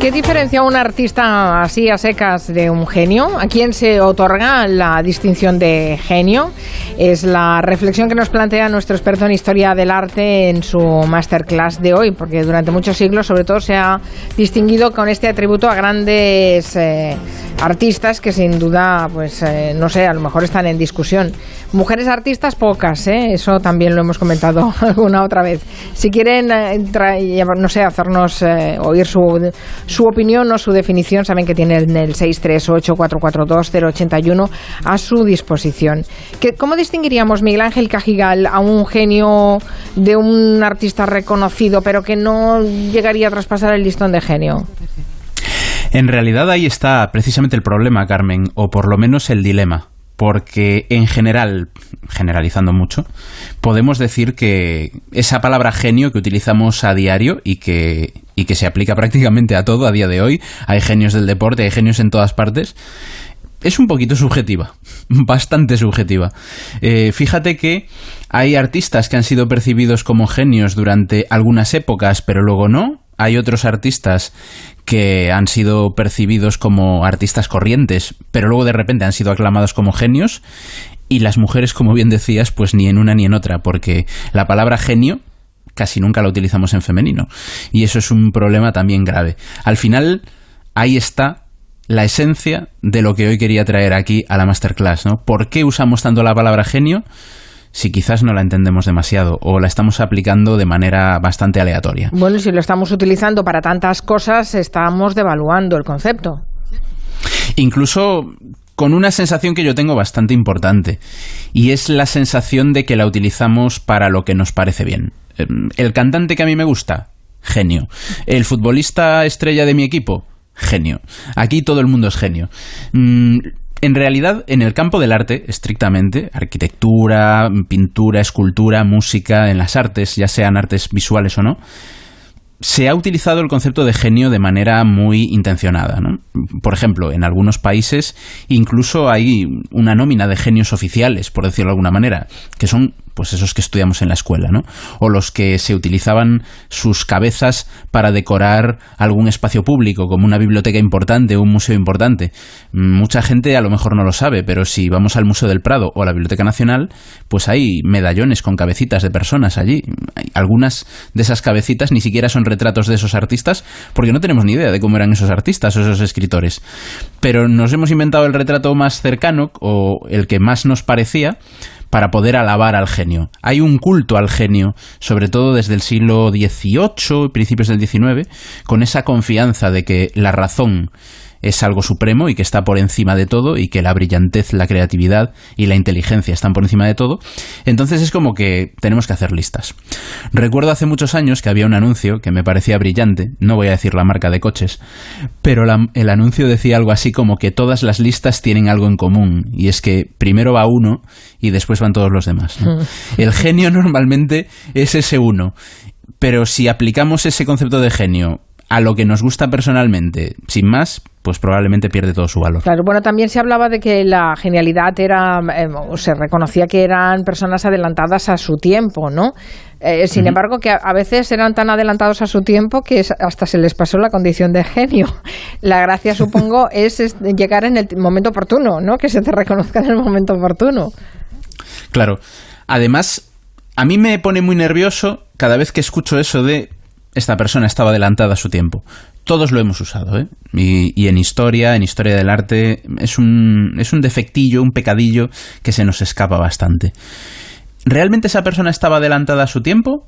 ¿Qué diferencia un artista así a secas de un genio? ¿A quién se otorga la distinción de genio? Es la reflexión que nos plantea nuestro experto en historia del arte en su masterclass de hoy, porque durante muchos siglos, sobre todo, se ha distinguido con este atributo a grandes eh, artistas que, sin duda, pues eh, no sé, a lo mejor están en discusión. Mujeres artistas, pocas, ¿eh? eso también lo hemos comentado alguna otra vez. Si quieren, no sé, hacernos oír su su opinión o su definición, saben que tienen el 638-442-081 a su disposición. ¿Cómo distinguiríamos, Miguel Ángel Cajigal, a un genio de un artista reconocido, pero que no llegaría a traspasar el listón de genio? En realidad ahí está precisamente el problema, Carmen, o por lo menos el dilema porque en general, generalizando mucho, podemos decir que esa palabra genio que utilizamos a diario y que, y que se aplica prácticamente a todo a día de hoy, hay genios del deporte, hay genios en todas partes, es un poquito subjetiva, bastante subjetiva. Eh, fíjate que hay artistas que han sido percibidos como genios durante algunas épocas, pero luego no. Hay otros artistas que han sido percibidos como artistas corrientes, pero luego de repente han sido aclamados como genios. Y las mujeres, como bien decías, pues ni en una ni en otra, porque la palabra genio casi nunca la utilizamos en femenino. Y eso es un problema también grave. Al final, ahí está la esencia de lo que hoy quería traer aquí a la masterclass, ¿no? ¿Por qué usamos tanto la palabra genio? Si quizás no la entendemos demasiado o la estamos aplicando de manera bastante aleatoria. Bueno, si lo estamos utilizando para tantas cosas, estamos devaluando el concepto. Incluso con una sensación que yo tengo bastante importante, y es la sensación de que la utilizamos para lo que nos parece bien. Em, el cantante que a mí me gusta, genio. El futbolista estrella de mi equipo, genio. Aquí todo el mundo es genio. En realidad, en el campo del arte, estrictamente, arquitectura, pintura, escultura, música, en las artes, ya sean artes visuales o no, se ha utilizado el concepto de genio de manera muy intencionada. Por ejemplo, en algunos países incluso hay una nómina de genios oficiales, por decirlo de alguna manera, que son pues esos que estudiamos en la escuela, ¿no? O los que se utilizaban sus cabezas para decorar algún espacio público, como una biblioteca importante un museo importante. Mucha gente a lo mejor no lo sabe, pero si vamos al Museo del Prado o a la Biblioteca Nacional, pues hay medallones con cabecitas de personas allí. Algunas de esas cabecitas ni siquiera son retratos de esos artistas, porque no tenemos ni idea de cómo eran esos artistas o esos escritores. Pero nos hemos inventado el retrato más cercano o el que más nos parecía para poder alabar al genio. Hay un culto al genio, sobre todo desde el siglo XVIII, principios del XIX, con esa confianza de que la razón es algo supremo y que está por encima de todo y que la brillantez, la creatividad y la inteligencia están por encima de todo, entonces es como que tenemos que hacer listas. Recuerdo hace muchos años que había un anuncio que me parecía brillante, no voy a decir la marca de coches, pero el anuncio decía algo así como que todas las listas tienen algo en común y es que primero va uno y después van todos los demás. El genio normalmente es ese uno, pero si aplicamos ese concepto de genio a lo que nos gusta personalmente, sin más, pues probablemente pierde todo su valor. Claro, bueno, también se hablaba de que la genialidad era, eh, se reconocía que eran personas adelantadas a su tiempo, ¿no? Eh, sin embargo, que a, veces eran tan adelantados a su tiempo que hasta se les pasó la condición de genio. La gracia, supongo, es, llegar en el momento oportuno, ¿no? Que se te reconozca en el momento oportuno. Claro. Además, a mí me pone muy nervioso cada vez que escucho eso de esta persona estaba adelantada a su tiempo. Todos lo hemos usado, ¿eh? Y, en historia, en historia del arte, es un, es un defectillo, un pecadillo que se nos escapa bastante. ¿Realmente esa persona estaba adelantada a su tiempo?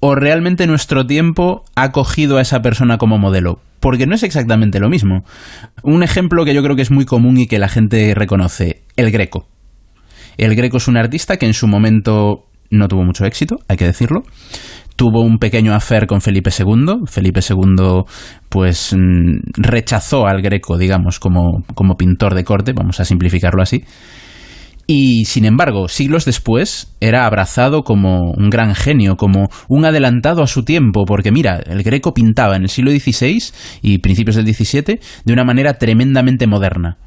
¿O realmente nuestro tiempo ha cogido a esa persona como modelo? Porque no es exactamente lo mismo. Un ejemplo que yo creo que es muy común y que la gente reconoce, el Greco. El Greco es un artista que en su momento no tuvo mucho éxito, hay que decirlo tuvo un pequeño affair con Felipe II. Felipe II, pues, mm, rechazó al Greco, digamos, como, como pintor de corte, vamos a simplificarlo así. Y sin embargo, siglos después, era abrazado como un gran genio, como un adelantado a su tiempo, porque mira, el Greco pintaba en el siglo XVI y principios del XVII de una manera tremendamente moderna.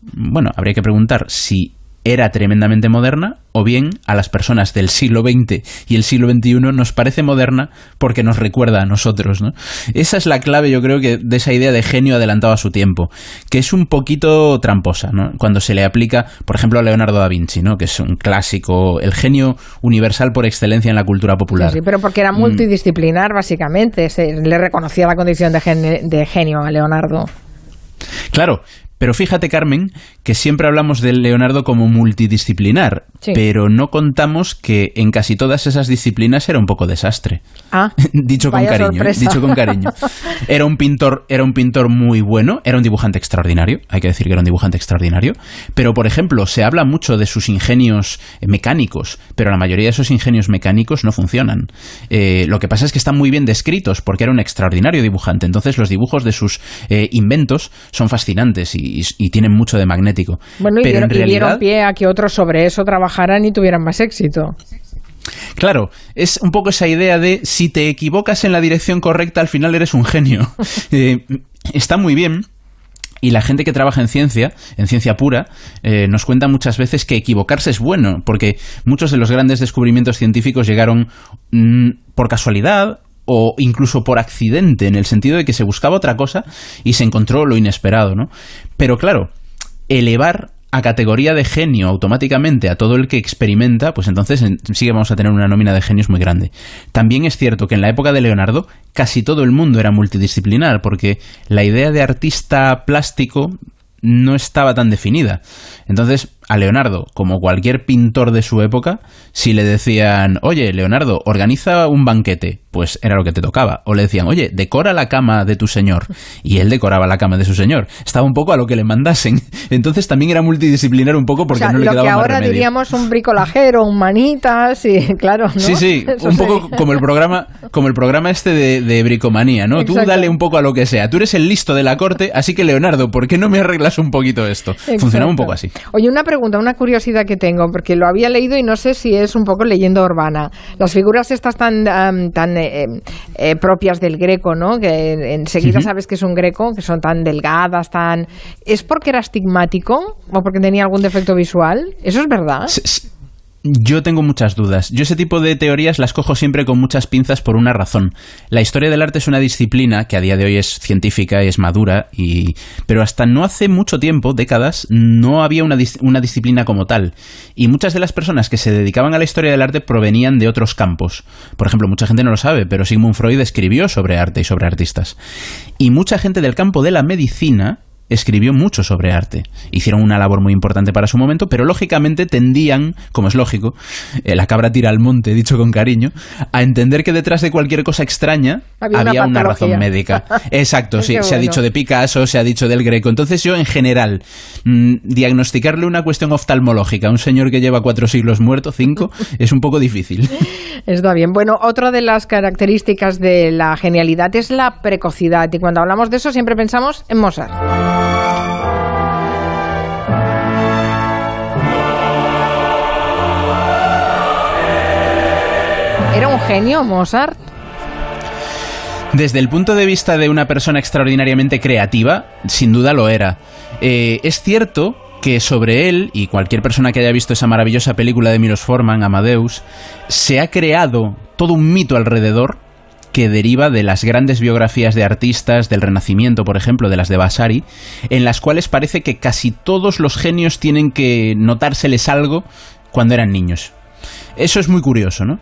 Bueno, habría que preguntar si era tremendamente moderna, o bien a las personas del siglo XX y el siglo XXI nos parece moderna porque nos recuerda a nosotros. ¿no? Esa es la clave, yo creo, que de esa idea de genio adelantado a su tiempo, que es un poquito tramposa, ¿no? cuando se le aplica, por ejemplo, a Leonardo da Vinci, ¿no? que es un clásico, el genio universal por excelencia en la cultura popular. Sí, pero porque era mm. multidisciplinar, básicamente, se le reconocía la condición de genio a Leonardo. Claro, pero fíjate, Carmen, que siempre hablamos de Leonardo como multidisciplinar, pero no contamos que en casi todas esas disciplinas era un poco desastre. Ah, dicho con cariño, ¿eh? dicho con cariño. Era un pintor, era un pintor muy bueno, era un dibujante extraordinario, hay que decir que era un dibujante extraordinario, pero por ejemplo, se habla mucho de sus ingenios mecánicos, pero la mayoría de esos ingenios mecánicos no funcionan. Eh, lo que pasa es que están muy bien descritos porque era un extraordinario dibujante, entonces los dibujos de sus eh, inventos son fascinantes y y, tienen mucho de magnético. Bueno, y, dieron, pie a que otros sobre eso trabajaran y tuvieran más éxito. Claro, es un poco esa idea de si te equivocas en la dirección correcta, al final eres un genio. Eh, está muy bien. Y la gente que trabaja en ciencia, en ciencia pura, eh, nos cuenta muchas veces que equivocarse es bueno, porque muchos de los grandes descubrimientos científicos llegaron mm, por casualidad o incluso por accidente, en el sentido de que se buscaba otra cosa y se encontró lo inesperado, ¿no? Pero claro, elevar a categoría de genio automáticamente a todo el que experimenta, pues entonces sí que vamos a tener una nómina de genios muy grande. También es cierto que en la época de Leonardo casi todo el mundo era multidisciplinar, porque la idea de artista plástico no estaba tan definida. Entonces, a Leonardo, como cualquier pintor de su época, si le decían, oye, Leonardo, organiza un banquete, pues era lo que te tocaba. O le decían, oye, decora la cama de tu señor. Y él decoraba la cama de su señor. Estaba un poco a lo que le mandasen. Entonces también era multidisciplinar un poco porque no le quedaba que ahora diríamos un bricolajero, un manitas, y claro, ¿no? Sí, sí, un poco como el programa, como el programa este de, bricomanía, ¿no? Tú dale un poco a lo que sea. Tú eres el listo de la corte, así que Leonardo, ¿por qué no me arreglas un poquito esto? Funcionaba un poco así. Oye, una pregunta una curiosidad que tengo, porque lo había leído y no sé si es un poco leyenda urbana. Las figuras estas tan, tan eh, eh, propias del greco, ¿no? Que enseguida sabes que es un greco, que son tan delgadas, tan... ¿Es porque era estigmático o porque tenía algún defecto visual? ¿Eso es verdad? Yo tengo muchas dudas. Yo ese tipo de teorías las cojo siempre con muchas pinzas por una razón. La historia del arte es una disciplina que a día de hoy es científica y es madura, y... pero hasta no hace mucho tiempo, décadas, no había una, una disciplina como tal. Y muchas de las personas que se dedicaban a la historia del arte provenían de otros campos. Por ejemplo, mucha gente no lo sabe, pero Sigmund Freud escribió sobre arte y sobre artistas. Y mucha gente del campo de la medicina escribió mucho sobre arte. Hicieron una labor muy importante para su momento, pero lógicamente tendían, como es lógico, eh, la cabra tira al monte, dicho con cariño, a entender que detrás de cualquier cosa extraña había, una, razón médica. Exacto, sí, se ha dicho de Picasso, se ha dicho del Greco. Entonces yo, en general, mm, diagnosticarle una cuestión oftalmológica a un señor que lleva cuatro siglos muerto, cinco, es un poco difícil. Está bien. Bueno, otra de las características de la genialidad es la precocidad. Y cuando hablamos de eso siempre pensamos en Mozart. ¿Era un genio Mozart? Desde el punto de vista de una persona extraordinariamente creativa, sin duda lo era. Eh, es cierto que sobre él, y cualquier persona que haya visto esa maravillosa película de Milos Forman, Amadeus, se ha creado todo un mito alrededor que deriva de las grandes biografías de artistas del Renacimiento, por ejemplo, de las de Vasari, en las cuales parece que casi todos los genios tienen que notárseles algo cuando eran niños. Eso es muy curioso, ¿no?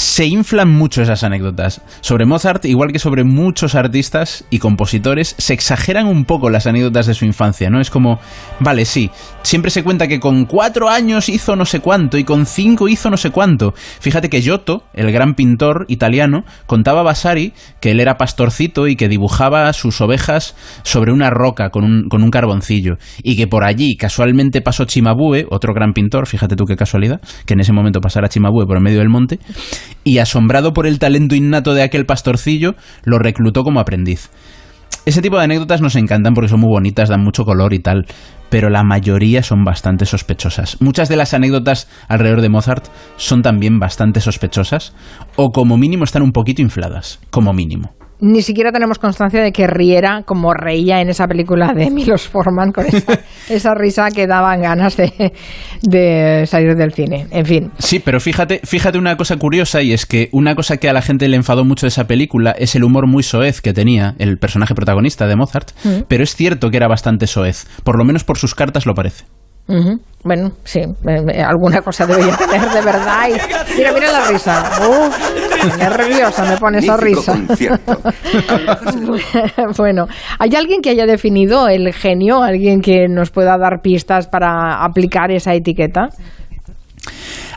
se inflan mucho esas anécdotas. Sobre Mozart, igual que sobre muchos artistas y compositores, se exageran un poco las anécdotas de su infancia, ¿no? Es como, vale, sí, siempre se cuenta que con cuatro años hizo no sé cuánto y con cinco hizo no sé cuánto. Fíjate que Giotto, el gran pintor italiano, contaba a Vasari que él era pastorcito y que dibujaba sus ovejas sobre una roca con un, con un carboncillo y que por allí casualmente pasó Chimabue, otro gran pintor, fíjate tú qué casualidad, que en ese momento pasara Chimabue por medio del monte, y asombrado por el talento innato de aquel pastorcillo, lo reclutó como aprendiz. Ese tipo de anécdotas nos encantan porque son muy bonitas, dan mucho color y tal, pero la mayoría son bastante sospechosas. Muchas de las anécdotas alrededor de Mozart son también bastante sospechosas, o como mínimo están un poquito infladas, como mínimo. Ni siquiera tenemos constancia de que riera como reía en esa película de Milos Forman con esa, risa que daban ganas de, de, salir del cine. En fin. Sí, pero fíjate, fíjate una cosa curiosa y es que una cosa que a la gente le enfadó mucho de esa película es el humor muy soez que tenía el personaje protagonista de Mozart, mm. pero es cierto que era bastante soez, por lo menos por sus cartas lo parece. Bueno, sí, alguna cosa debería tener de verdad. mira, mira la risa. Uf, nerviosa me pone esa risa. bueno, ¿hay alguien que haya definido el genio? ¿Alguien que nos pueda dar pistas para aplicar esa etiqueta?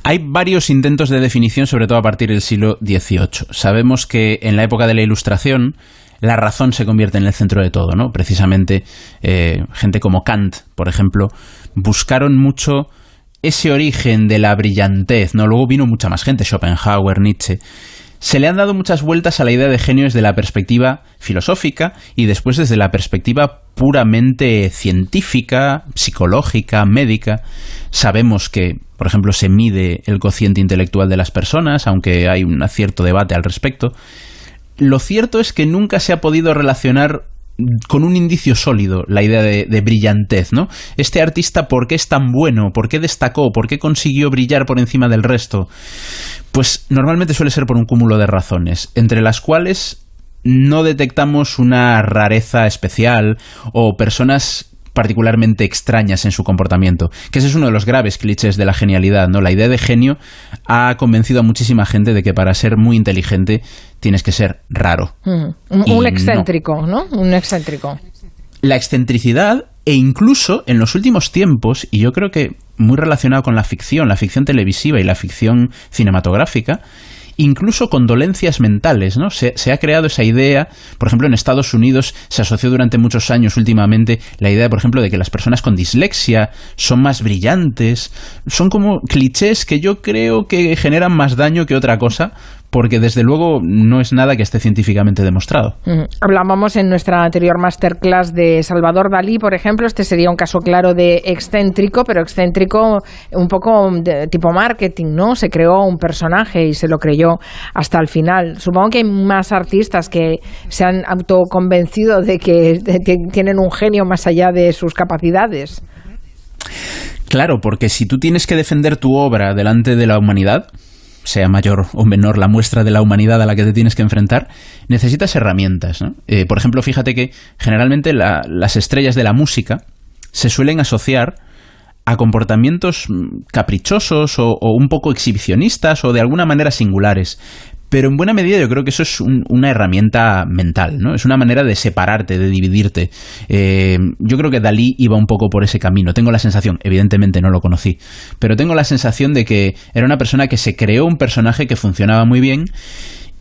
Hay varios intentos de definición, sobre todo a partir del siglo XVIII. Sabemos que en la época de la Ilustración la razón se convierte en el centro de todo, ¿no? Precisamente eh, gente como Kant, por ejemplo, buscaron mucho ese origen de la brillantez, ¿no? Luego vino mucha más gente, Schopenhauer, Nietzsche. Se le han dado muchas vueltas a la idea de genio desde la perspectiva filosófica y después desde la perspectiva puramente científica, psicológica, médica. Sabemos que, por ejemplo, se mide el cociente intelectual de las personas, aunque hay un cierto debate al respecto. Lo cierto es que nunca se ha podido relacionar con un indicio sólido la idea de, brillantez, ¿no? Este artista, ¿por qué es tan bueno? ¿Por qué destacó? ¿Por qué consiguió brillar por encima del resto? Pues normalmente suele ser por un cúmulo de razones, entre las cuales no detectamos una rareza especial o personas particularmente extrañas en su comportamiento, que ese es uno de los graves clichés de la genialidad, ¿no? La idea de genio ha convencido a muchísima gente de que para ser muy inteligente tienes que ser raro. Un excéntrico, no. Un excéntrico. La excentricidad e incluso en los últimos tiempos, y yo creo que muy relacionado con la ficción, la ficción televisiva y la ficción cinematográfica, incluso con dolencias mentales, ¿no? Se, ha creado esa idea, por ejemplo, en Estados Unidos se asoció durante muchos años últimamente la idea, por ejemplo, de que las personas con dislexia son más brillantes, son como clichés que yo creo que generan más daño que otra cosa, porque desde luego no es nada que esté científicamente demostrado. Hablábamos en nuestra anterior masterclass de Salvador Dalí, por ejemplo, este sería un caso claro de excéntrico, pero excéntrico un poco de tipo marketing, ¿no? Se creó un personaje y se lo creyó hasta el final. Supongo que hay más artistas que se han autoconvencido de que tienen un genio más allá de sus capacidades. Claro, porque si tú tienes que defender tu obra delante de la humanidad, sea mayor o menor la muestra de la humanidad a la que te tienes que enfrentar, necesitas herramientas. Eh, por ejemplo, fíjate que generalmente las estrellas de la música se suelen asociar a comportamientos mm, caprichosos o, un poco exhibicionistas o de alguna manera singulares. Pero en buena medida yo creo que eso es una herramienta mental, ¿no? Es una manera de separarte, de dividirte. Eh, yo creo que Dalí iba un poco por ese camino. Tengo la sensación, evidentemente no lo conocí, pero tengo la sensación de que era una persona que se creó un personaje que funcionaba muy bien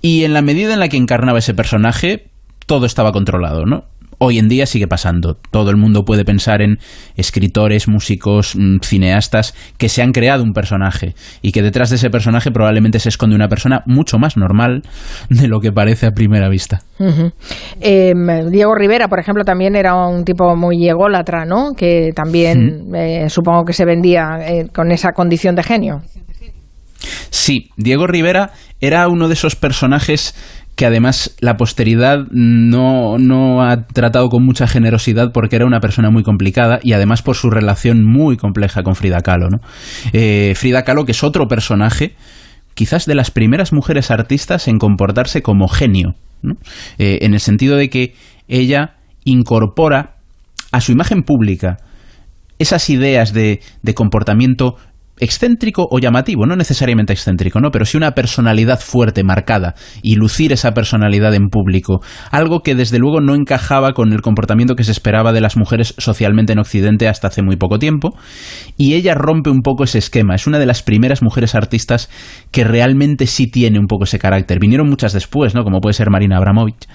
y en la medida en la que encarnaba ese personaje, todo estaba controlado, ¿no? Hoy en día sigue pasando. Todo el mundo puede pensar en escritores, músicos, mm, cineastas que se han creado un personaje y que detrás de ese personaje probablemente se esconde una persona mucho más normal de lo que parece a primera vista. Em, Diego Rivera, por ejemplo, también era un tipo muy ególatra, ¿no? Que también eh, supongo que se vendía eh, con esa condición de genio. Sí, Diego Rivera era uno de esos personajes que además la posteridad no, no, ha tratado con mucha generosidad porque era una persona muy complicada y además por su relación muy compleja con Frida Kahlo. ¿no? Eh, Frida Kahlo, que es otro personaje, quizás de las primeras mujeres artistas en comportarse como genio, eh, en el sentido de que ella incorpora a su imagen pública esas ideas de, de comportamiento excéntrico o llamativo, no necesariamente excéntrico, ¿no? Pero sí una personalidad fuerte, marcada, y lucir esa personalidad en público, algo que desde luego no encajaba con el comportamiento que se esperaba de las mujeres socialmente en Occidente hasta hace muy poco tiempo, y ella rompe un poco ese esquema, es una de las primeras mujeres artistas que realmente sí tiene un poco ese carácter. Vinieron muchas después, ¿no? Como puede ser Marina Abramovich,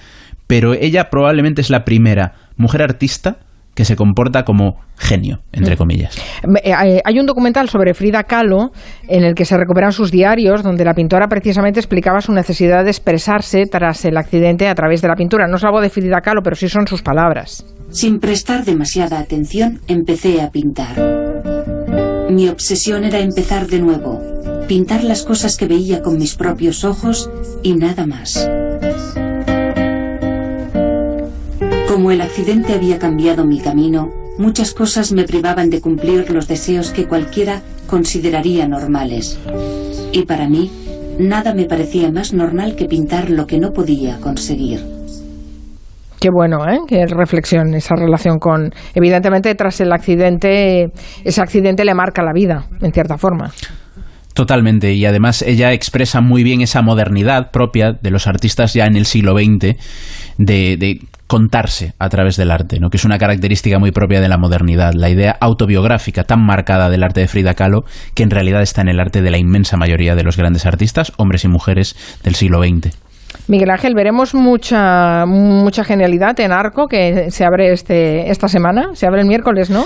pero ella probablemente es la primera mujer artista que se comporta como genio, entre mm. comillas. Eh, hay un documental sobre Frida Kahlo en el que se recuperan sus diarios, donde la pintora precisamente explicaba su necesidad de expresarse tras el accidente a través de la pintura. No es algo de Frida Kahlo, pero sí son sus palabras. Sin prestar demasiada atención, empecé a pintar. Mi obsesión era empezar de nuevo, pintar las cosas que veía con mis propios ojos y nada más. Como el accidente había cambiado mi camino, muchas cosas me privaban de cumplir los deseos que cualquiera consideraría normales. Y para mí, nada me parecía más normal que pintar lo que no podía conseguir. Qué bueno, ¿eh? Qué reflexión esa relación con... Evidentemente, tras el accidente, ese accidente le marca la vida, en cierta forma. Totalmente, y además ella expresa muy bien esa modernidad propia de los artistas ya en el siglo XX, de, de contarse a través del arte, ¿no? que es una característica muy propia de la modernidad, la idea autobiográfica tan marcada del arte de Frida Kahlo, que en realidad está en el arte de la inmensa mayoría de los grandes artistas, hombres y mujeres del siglo XX. Miguel Ángel, veremos mucha mucha genialidad en Arco que se abre este esta semana, se abre el miércoles, ¿no?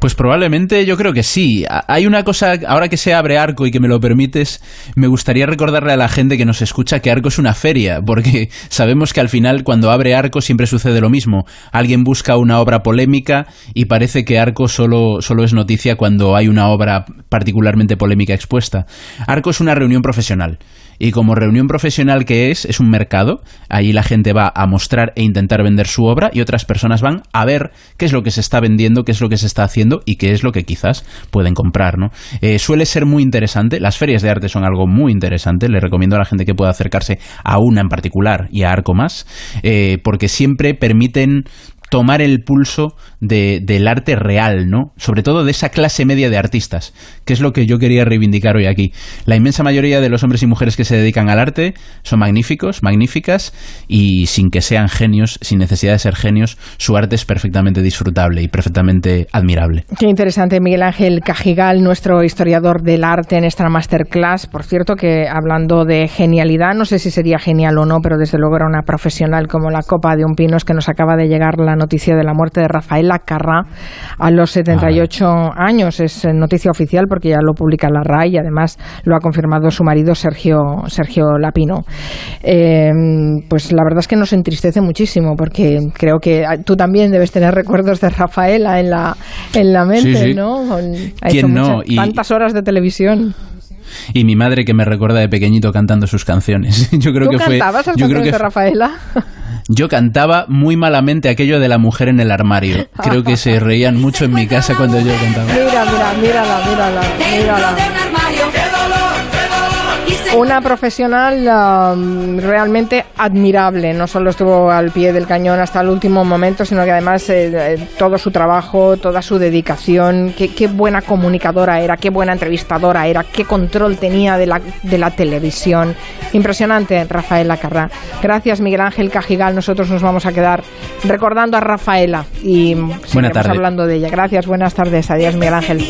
Pues probablemente yo creo que sí. Hay una cosa, ahora que se abre Arco y que me lo permites, me gustaría recordarle a la gente que nos escucha que Arco es una feria, porque sabemos que al final cuando abre Arco siempre sucede lo mismo. Alguien busca una obra polémica y parece que Arco solo, solo es noticia cuando hay una obra particularmente polémica expuesta. Arco es una reunión profesional y como reunión profesional que es, es un mercado, ahí la gente va a mostrar e intentar vender su obra y otras personas van a ver qué es lo que se está vendiendo, qué es lo que se está haciendo y qué es lo que quizás pueden comprar, ¿no? Eh, suele ser muy interesante, las ferias de arte son algo muy interesante, le recomiendo a la gente que pueda acercarse a una en particular y a Arco más, eh, porque siempre permiten tomar el pulso de, del arte real, ¿no? Sobre todo de esa clase media de artistas, que es lo que yo quería reivindicar hoy aquí. La inmensa mayoría de los hombres y mujeres que se dedican al arte son magníficos, magníficas, y sin que sean genios, sin necesidad de ser genios, su arte es perfectamente disfrutable y perfectamente admirable. Qué interesante, Miguel Ángel Cajigal, nuestro historiador del arte en esta masterclass. Por cierto, que hablando de genialidad, no sé si sería genial o no, pero desde luego era una profesional como la copa de un pino, que nos acaba de llegar la noticia de la muerte de Rafaela Carrá a los 78 años. Es noticia oficial porque ya lo publica la RAI y además lo ha confirmado su marido Sergio, Sergio Lapino. Eh, pues la verdad es que nos entristece muchísimo porque creo que tú también debes tener recuerdos de Rafaela en la, en la mente, ¿no? Ha hecho no? tantas horas de televisión y mi madre que me recuerda de pequeñito cantando sus canciones. Yo creo ¿Tú que fue las canciones de Rafaela? Yo cantaba muy malamente aquello de la mujer en el armario. Creo que se reían mucho en mi casa cuando yo cantaba. Mira, mira, mírala, mírala, mírala. Una profesional um, realmente admirable. No solo estuvo al pie del cañón hasta el último momento, sino que además eh, eh, todo su trabajo, toda su dedicación, qué, qué, buena comunicadora era, qué buena entrevistadora era, qué control tenía de la, de la televisión. Impresionante, Rafaela Carrá. Gracias, Miguel Ángel Cajigal. Nosotros nos vamos a quedar recordando a Rafaela y tarde. hablando de ella. Gracias, buenas tardes. Adiós, Miguel Ángel.